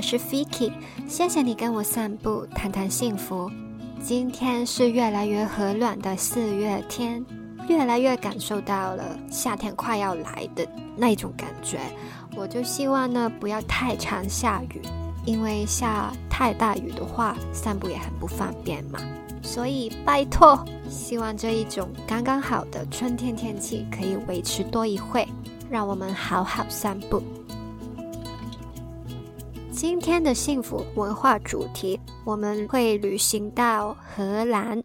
我是 Fiki，谢谢你跟我散步，谈谈幸福。今天是越来越和暖的四月天，越来越感受到了夏天快要来的那种感觉。我就希望呢，不要太常下雨，因为下太大雨的话，散步也很不方便嘛。所以拜托，希望这一种刚刚好的春天天气可以维持多一会，让我们好好散步。今天的幸福文化主题，我们会旅行到荷兰。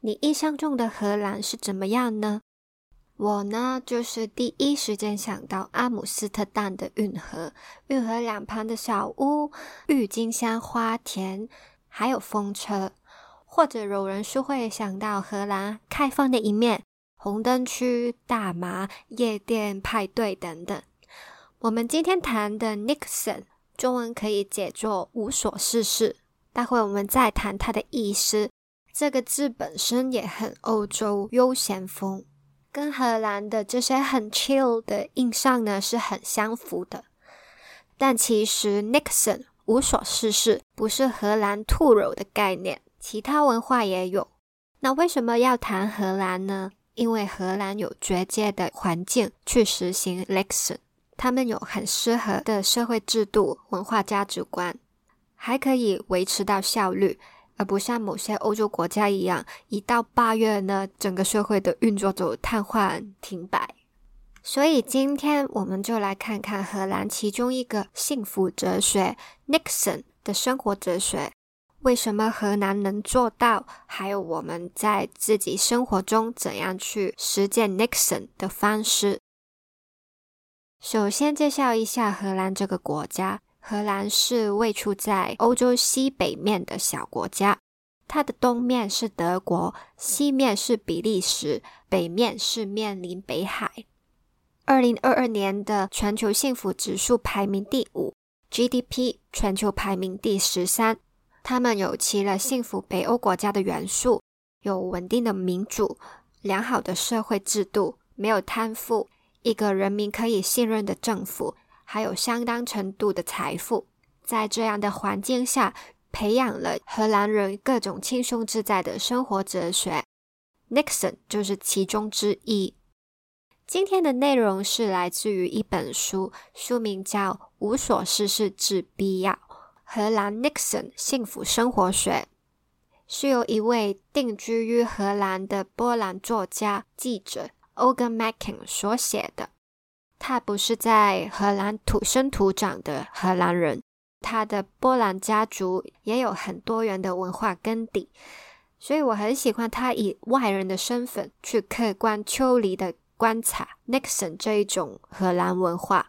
你印象中的荷兰是怎么样呢？我呢，就是第一时间想到阿姆斯特丹的运河，运河两旁的小屋、郁金香花田，还有风车。或者有人是会想到荷兰开放的一面，红灯区、大麻、夜店、派对等等。我们今天谈的 Nixon。中文可以解作无所事事。待会我们再谈它的意思。这个字本身也很欧洲悠闲风，跟荷兰的这些很 chill 的印象呢是很相符的。但其实 Nixon 无所事事不是荷兰兔肉的概念，其他文化也有。那为什么要谈荷兰呢？因为荷兰有绝佳的环境去实行 Nixon。他们有很适合的社会制度、文化价值观，还可以维持到效率，而不像某些欧洲国家一样，一到八月呢，整个社会的运作就瘫痪停摆。所以今天我们就来看看荷兰其中一个幸福哲学 ——Nixon 的生活哲学，为什么荷兰能做到？还有我们在自己生活中怎样去实践 Nixon 的方式。首先介绍一下荷兰这个国家。荷兰是位处在欧洲西北面的小国家，它的东面是德国，西面是比利时，北面是面临北海。二零二二年的全球幸福指数排名第五，GDP 全球排名第十三。他们有齐了幸福北欧国家的元素，有稳定的民主、良好的社会制度，没有贪腐。一个人民可以信任的政府，还有相当程度的财富，在这样的环境下，培养了荷兰人各种轻松自在的生活哲学。Nixon 就是其中之一。今天的内容是来自于一本书，书名叫《无所事事之必要：荷兰 Nixon 幸福生活学》，是由一位定居于荷兰的波兰作家、记者。O g a m a c k i n 所写的，他不是在荷兰土生土长的荷兰人，他的波兰家族也有很多元的文化根底，所以我很喜欢他以外人的身份去客观抽离的观察 Nixon 这一种荷兰文化，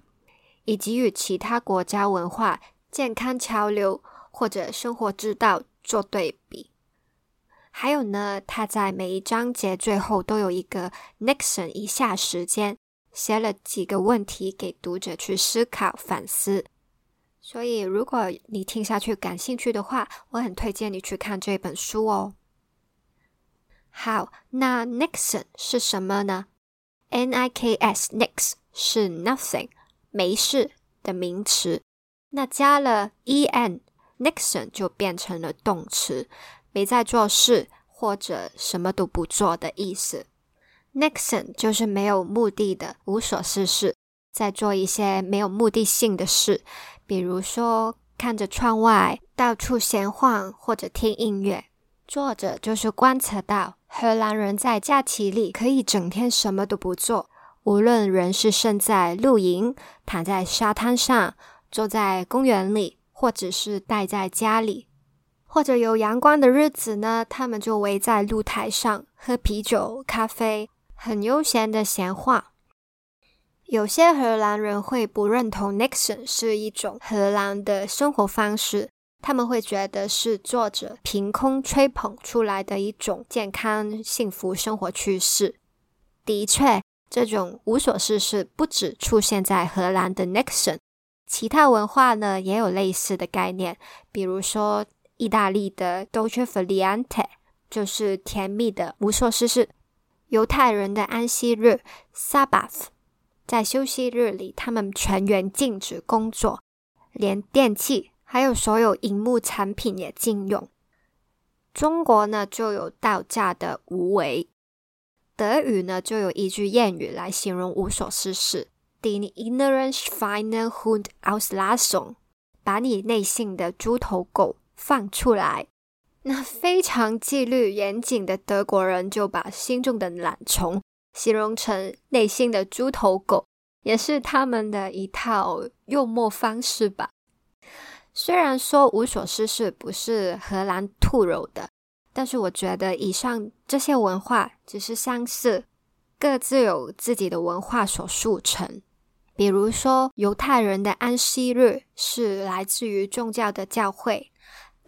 以及与其他国家文化、健康潮流或者生活之道做对比。还有呢，他在每一章节最后都有一个 Nixon 一下时间，写了几个问题给读者去思考反思。所以，如果你听下去感兴趣的话，我很推荐你去看这本书哦。好，那 Nixon 是什么呢？N-I-K-S，Nix 是 nothing，没事的名词。那加了 E-N，Nixon 就变成了动词。没在做事或者什么都不做的意思。Nixon 就是没有目的的无所事事，在做一些没有目的性的事，比如说看着窗外到处闲晃或者听音乐。作者就是观测到荷兰人在假期里可以整天什么都不做，无论人是身在露营、躺在沙滩上、坐在公园里，或者是待在家里。或者有阳光的日子呢，他们就围在露台上喝啤酒、咖啡，很悠闲的闲话。有些荷兰人会不认同 Nixon 是一种荷兰的生活方式，他们会觉得是作者凭空吹捧出来的一种健康幸福生活趋势。的确，这种无所事事不只出现在荷兰的 Nixon，其他文化呢也有类似的概念，比如说。意大利的 Dolce Feliante 就是甜蜜的无所事事。犹太人的安息日 Sabbath，在休息日里，他们全员禁止工作，连电器还有所有荧幕产品也禁用。中国呢就有道家的无为，德语呢就有一句谚语来形容无所事事：“Den inneren schweine Hund auslassen。”把你内心的猪头狗放出来。那非常纪律严谨的德国人就把心中的懒虫形容成内心的猪头狗，也是他们的一套幽默方式吧。虽然说无所事事不是荷兰兔肉的，但是我觉得以上这些文化只是相似，各自有自己的文化所塑成。比如说，犹太人的安息日是来自于宗教的教会；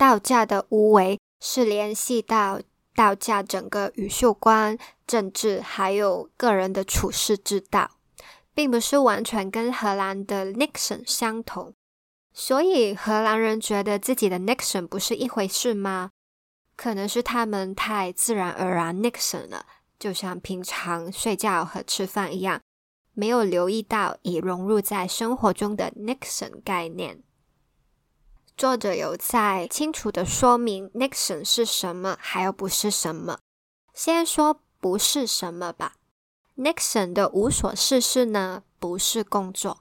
道家的无为是联系到道家整个宇宙观、政治还有个人的处世之道，并不是完全跟荷兰的 Nixon 相同。所以荷兰人觉得自己的 Nixon 不是一回事吗？可能是他们太自然而然 Nixon 了，就像平常睡觉和吃饭一样。没有留意到已融入在生活中的 Nixon 概念。作者有在清楚的说明 Nixon 是什么，还有不是什么。先说不是什么吧。Nixon 的无所事事呢，不是工作，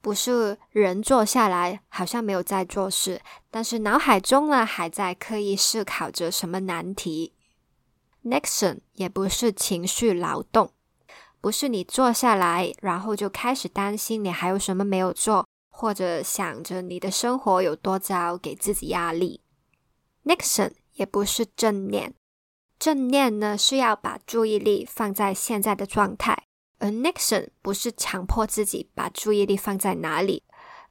不是人坐下来好像没有在做事，但是脑海中呢还在刻意思考着什么难题。Nixon 也不是情绪劳动。不是你坐下来，然后就开始担心你还有什么没有做，或者想着你的生活有多糟，给自己压力。Nixon 也不是正念，正念呢是要把注意力放在现在的状态，而 Nixon 不是强迫自己把注意力放在哪里，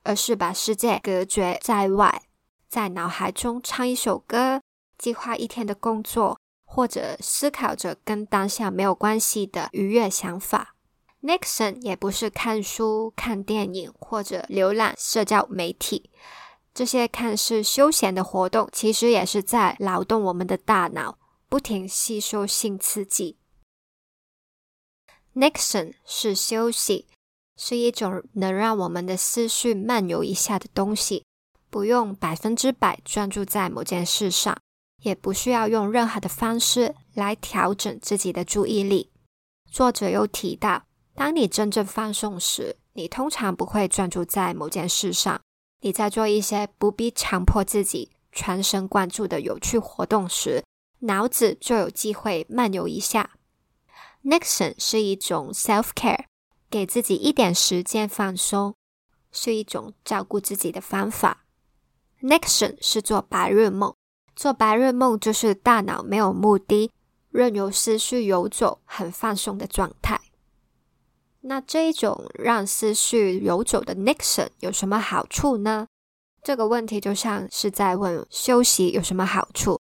而是把世界隔绝在外，在脑海中唱一首歌，计划一天的工作。或者思考着跟当下没有关系的愉悦想法。Nixon 也不是看书、看电影或者浏览社交媒体，这些看似休闲的活动，其实也是在劳动我们的大脑，不停吸收性刺激。Nixon 是休息，是一种能让我们的思绪漫游一下的东西，不用百分之百专注在某件事上。也不需要用任何的方式来调整自己的注意力。作者又提到，当你真正放松时，你通常不会专注在某件事上。你在做一些不必强迫自己全神贯注的有趣活动时，脑子就有机会漫游一下。Nixon 是一种 self care，给自己一点时间放松，是一种照顾自己的方法。Nixon 是做白日梦。做白日梦就是大脑没有目的，任由思绪游走，很放松的状态。那这一种让思绪游走的 Nixon 有什么好处呢？这个问题就像是在问休息有什么好处。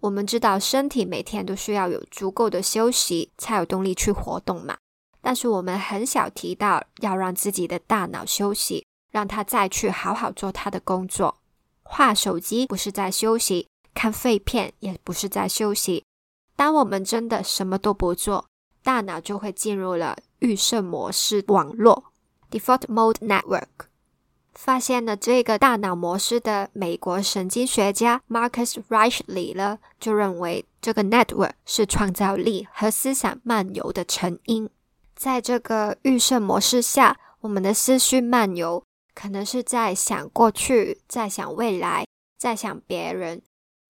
我们知道身体每天都需要有足够的休息，才有动力去活动嘛。但是我们很少提到要让自己的大脑休息，让他再去好好做他的工作。画手机不是在休息。看废片也不是在休息。当我们真的什么都不做，大脑就会进入了预设模式网络 （Default Mode Network）。发现了这个大脑模式的美国神经学家 Marcus Reichley 呢，就认为这个 network 是创造力和思想漫游的成因。在这个预设模式下，我们的思绪漫游可能是在想过去，在想未来，在想别人。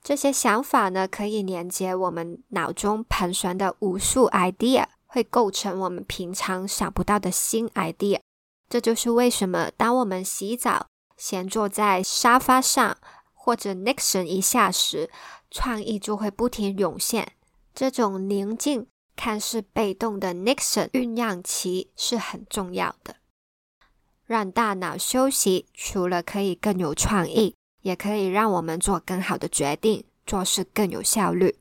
这些想法呢，可以连接我们脑中盘旋的无数 idea，会构成我们平常想不到的新 idea。这就是为什么当我们洗澡，闲坐在沙发上或者 Nixon 一下时，创意就会不停涌现。这种宁静、看似被动的 Nixon 酝酿期是很重要的。让大脑休息，除了可以更有创意。也可以让我们做更好的决定，做事更有效率。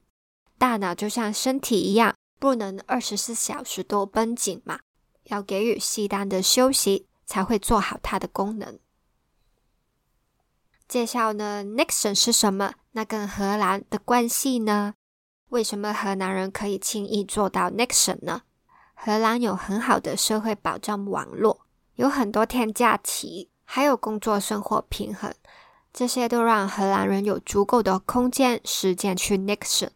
大脑就像身体一样，不能二十四小时都绷紧嘛，要给予适当的休息，才会做好它的功能。介绍呢，Nixon 是什么？那跟荷兰的关系呢？为什么荷兰人可以轻易做到 Nixon 呢？荷兰有很好的社会保障网络，有很多天假期，还有工作生活平衡。这些都让荷兰人有足够的空间、时间去 Nixon。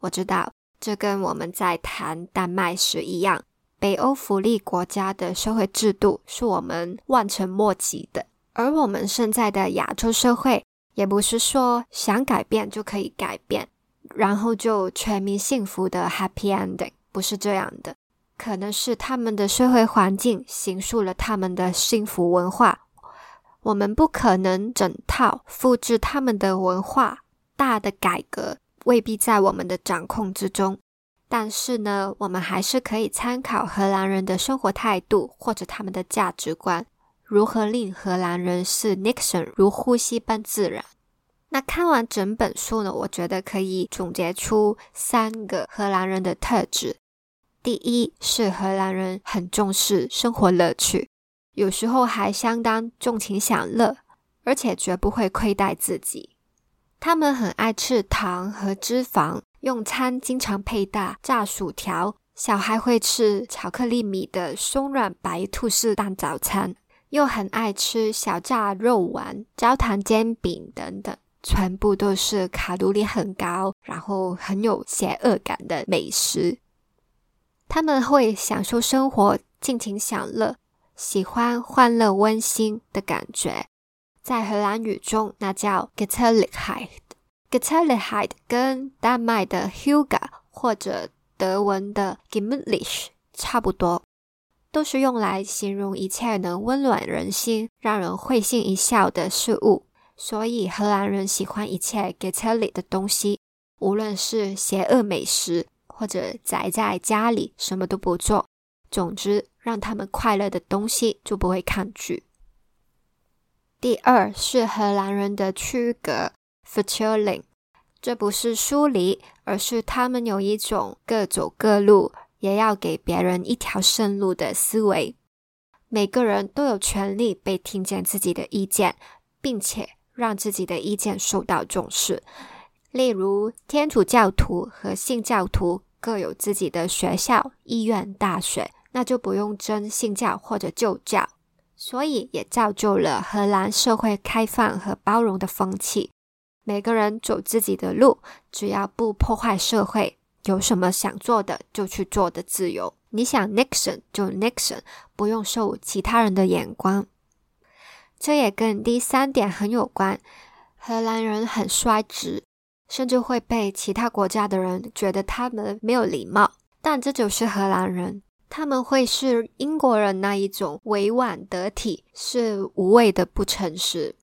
我知道这跟我们在谈丹麦时一样，北欧福利国家的社会制度是我们望尘莫及的，而我们现在的亚洲社会也不是说想改变就可以改变，然后就全民幸福的 Happy Ending，不是这样的。可能是他们的社会环境形塑了他们的幸福文化，我们不可能整套复制他们的文化。大的改革未必在我们的掌控之中，但是呢，我们还是可以参考荷兰人的生活态度或者他们的价值观，如何令荷兰人视 Nixon 如呼吸般自然。那看完整本书呢，我觉得可以总结出三个荷兰人的特质。第一是荷兰人很重视生活乐趣，有时候还相当纵情享乐，而且绝不会亏待自己。他们很爱吃糖和脂肪，用餐经常配搭炸薯条，小孩会吃巧克力米的松软白吐司当早餐，又很爱吃小炸肉丸、焦糖煎饼等等，全部都是卡路里很高，然后很有邪恶感的美食。他们会享受生活，尽情享乐，喜欢欢乐温馨的感觉。在荷兰语中，那叫 gezelligheid。gezelligheid 跟丹麦的 Huga 或者德文的 gemütlich 差不多，都是用来形容一切能温暖人心、让人会心一笑的事物。所以，荷兰人喜欢一切 gezellig 的东西，无论是邪恶美食。或者宅在家里什么都不做，总之让他们快乐的东西就不会抗拒。第二是荷兰人的区隔 f e t u r l i n g 这不是疏离，而是他们有一种各走各路，也要给别人一条生路的思维。每个人都有权利被听见自己的意见，并且让自己的意见受到重视。例如，天主教徒和信教徒各有自己的学校、医院、大学，那就不用争信教或者旧教，所以也造就了荷兰社会开放和包容的风气。每个人走自己的路，只要不破坏社会，有什么想做的就去做的自由。你想 Nixon 就 Nixon，不用受其他人的眼光。这也跟第三点很有关，荷兰人很率直。甚至会被其他国家的人觉得他们没有礼貌，但这就是荷兰人。他们会是英国人那一种委婉得体，是无谓的不诚实。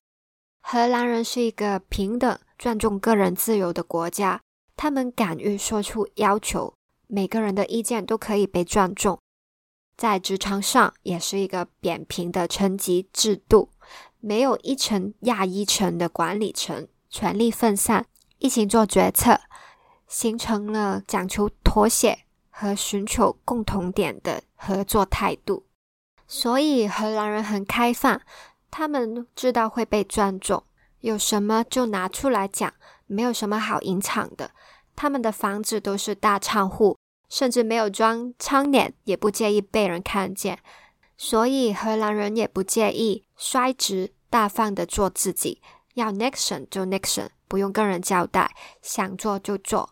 荷兰人是一个平等、尊重个人自由的国家，他们敢于说出要求，每个人的意见都可以被尊重。在职场上，也是一个扁平的层级制度，没有一层压一层的管理层，权力分散。一起做决策，形成了讲求妥协和寻求共同点的合作态度。所以荷兰人很开放，他们知道会被尊重，有什么就拿出来讲，没有什么好隐藏的。他们的房子都是大窗户，甚至没有装窗帘，也不介意被人看见。所以荷兰人也不介意率直大方的做自己，要 Nixon 就 Nixon。不用跟人交代，想做就做。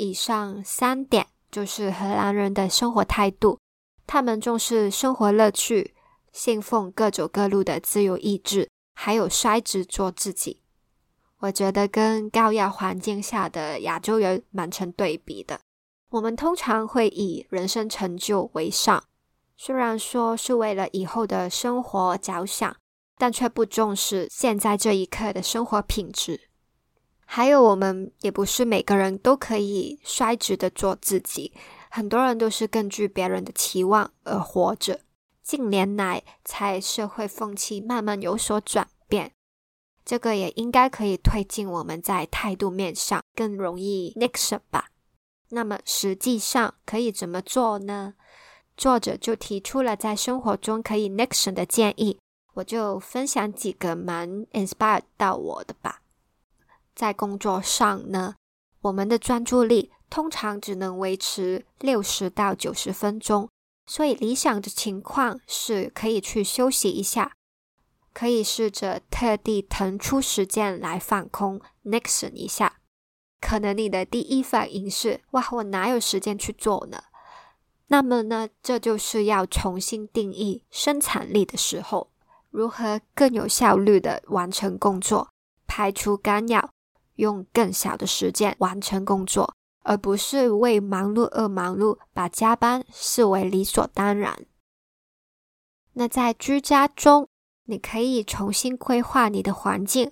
以上三点就是荷兰人的生活态度。他们重视生活乐趣，信奉各走各路的自由意志，还有率直做自己。我觉得跟高压环境下的亚洲人蛮成对比的。我们通常会以人生成就为上，虽然说是为了以后的生活着想。但却不重视现在这一刻的生活品质。还有，我们也不是每个人都可以率直的做自己，很多人都是根据别人的期望而活着。近年来，才社会风气慢慢有所转变，这个也应该可以推进我们在态度面上更容易 Nixon 吧。那么，实际上可以怎么做呢？作者就提出了在生活中可以 Nixon 的建议。我就分享几个蛮 inspired 到我的吧。在工作上呢，我们的专注力通常只能维持六十到九十分钟，所以理想的情况是可以去休息一下。可以试着特地腾出时间来放空 Nixon 一下。可能你的第一反应是：哇，我哪有时间去做呢？那么呢，这就是要重新定义生产力的时候，如何更有效率的完成工作，排除干扰，用更小的时间完成工作，而不是为忙碌而忙碌，把加班视为理所当然。那在居家中，你可以重新规划你的环境。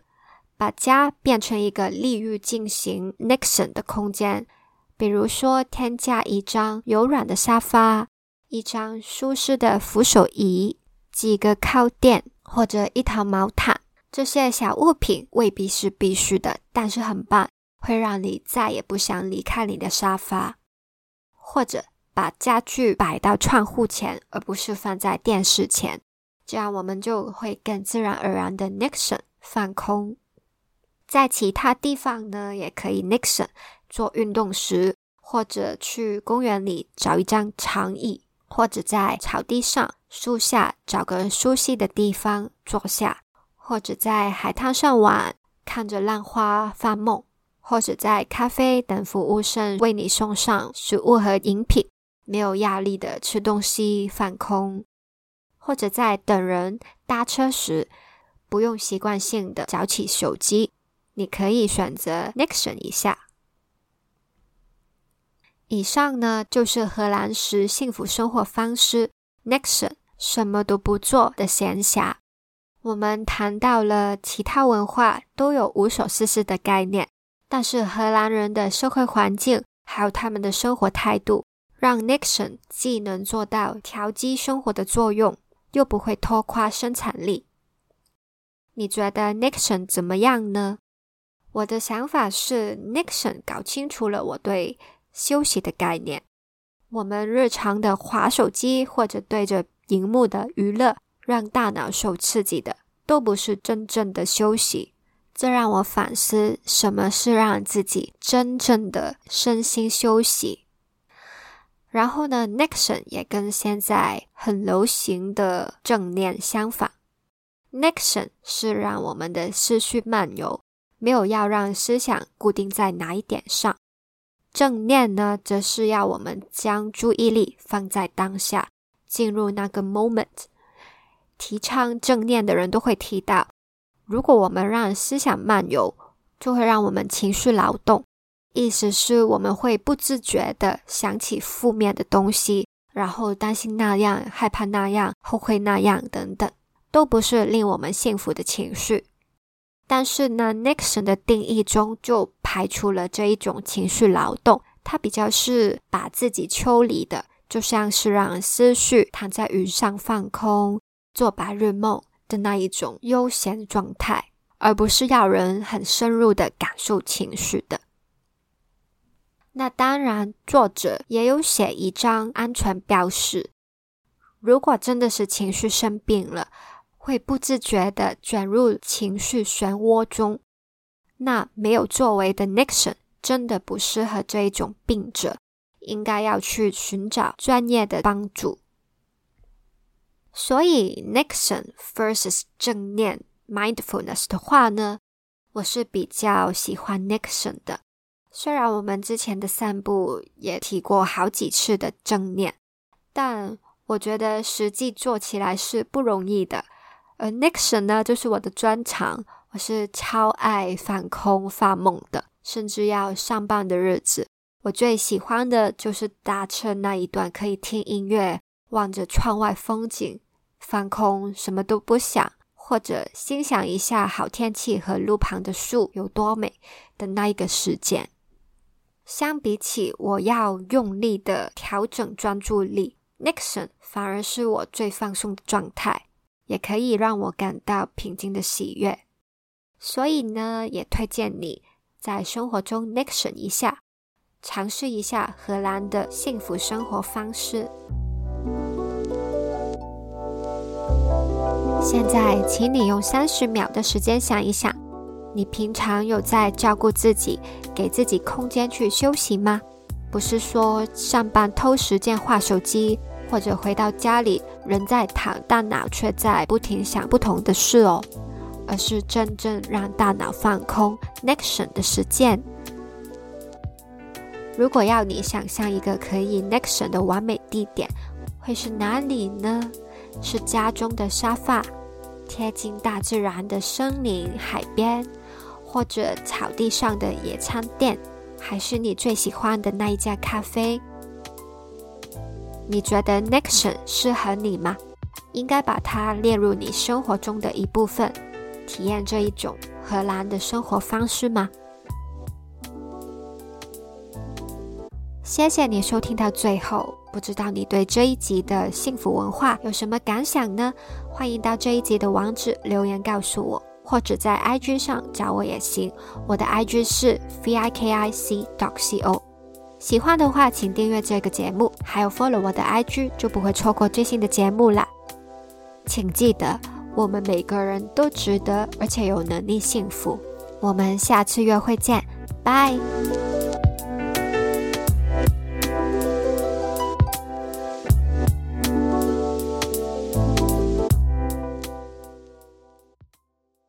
把家变成一个利于进行 Nixon 的空间，比如说添加一张柔软的沙发、一张舒适的扶手椅、几个靠垫或者一套毛毯。这些小物品未必是必须的，但是很棒，会让你再也不想离开你的沙发。或者把家具摆到窗户前，而不是放在电视前，这样我们就会更自然而然的 Nixon 放空。在其他地方呢，也可以 Nixon 做运动时，或者去公园里找一张长椅，或者在草地上、树下找个舒适的地方坐下，或者在海滩上玩，看着浪花发梦，或者在咖啡等服务生为你送上食物和饮品，没有压力的吃东西放空，或者在等人搭车时，不用习惯性的找起手机。你可以选择 Nixon 一下。以上呢就是荷兰式幸福生活方式 Nixon 什么都不做的闲暇。我们谈到了其他文化都有无所事事的概念，但是荷兰人的社会环境还有他们的生活态度，让 Nixon 既能做到调剂生活的作用，又不会拖垮生产力。你觉得 Nixon 怎么样呢？我的想法是，Nixon 搞清楚了我对休息的概念。我们日常的划手机或者对着荧幕的娱乐，让大脑受刺激的，都不是真正的休息。这让我反思，什么是让自己真正的身心休息。然后呢，Nixon 也跟现在很流行的正念相反。Nixon 是让我们的思绪漫游。没有要让思想固定在哪一点上，正念呢，则是要我们将注意力放在当下，进入那个 moment。提倡正念的人都会提到，如果我们让思想漫游，就会让我们情绪劳动，意思是我们会不自觉的想起负面的东西，然后担心那样、害怕那样、后悔那样等等，都不是令我们幸福的情绪。但是呢，Nixon 的定义中就排除了这一种情绪劳动，它比较是把自己抽离的，就像是让思绪躺在云上放空、做白日梦的那一种悠闲状态，而不是要人很深入的感受情绪的。那当然，作者也有写一张安全标识，如果真的是情绪生病了。会不自觉的卷入情绪漩涡中，那没有作为的 Nixon 真的不适合这一种病者，应该要去寻找专业的帮助。所以 Nixon versus 正念 mindfulness 的话呢，我是比较喜欢 Nixon 的。虽然我们之前的散步也提过好几次的正念，但我觉得实际做起来是不容易的。而 Nixon 呢，就是我的专长。我是超爱放空、发梦的，甚至要上班的日子，我最喜欢的就是搭车那一段，可以听音乐，望着窗外风景，放空，什么都不想，或者欣赏一下好天气和路旁的树有多美的那一个时间。相比起我要用力的调整专注力，Nixon 反而是我最放松的状态。也可以让我感到平静的喜悦，所以呢，也推荐你在生活中 Nixon 一下，尝试一下荷兰的幸福生活方式。现在，请你用三十秒的时间想一想，你平常有在照顾自己，给自己空间去休息吗？不是说上班偷时间划手机。或者回到家里，人在躺，大脑却在不停想不同的事哦，而是真正让大脑放空 （nexion） 的实践。如果要你想象一个可以 nexion 的完美地点，会是哪里呢？是家中的沙发，贴近大自然的森林、海边，或者草地上的野餐垫，还是你最喜欢的那一家咖啡？你觉得 nexion 适合你吗？应该把它列入你生活中的一部分，体验这一种荷兰的生活方式吗？谢谢你收听到最后，不知道你对这一集的幸福文化有什么感想呢？欢迎到这一集的网址留言告诉我，或者在 IG 上找我也行。我的 IG 是 vikic.co。喜欢的话，请订阅这个节目，还有 follow 我的 IG，就不会错过最新的节目啦。请记得，我们每个人都值得，而且有能力幸福。我们下次约会见，拜。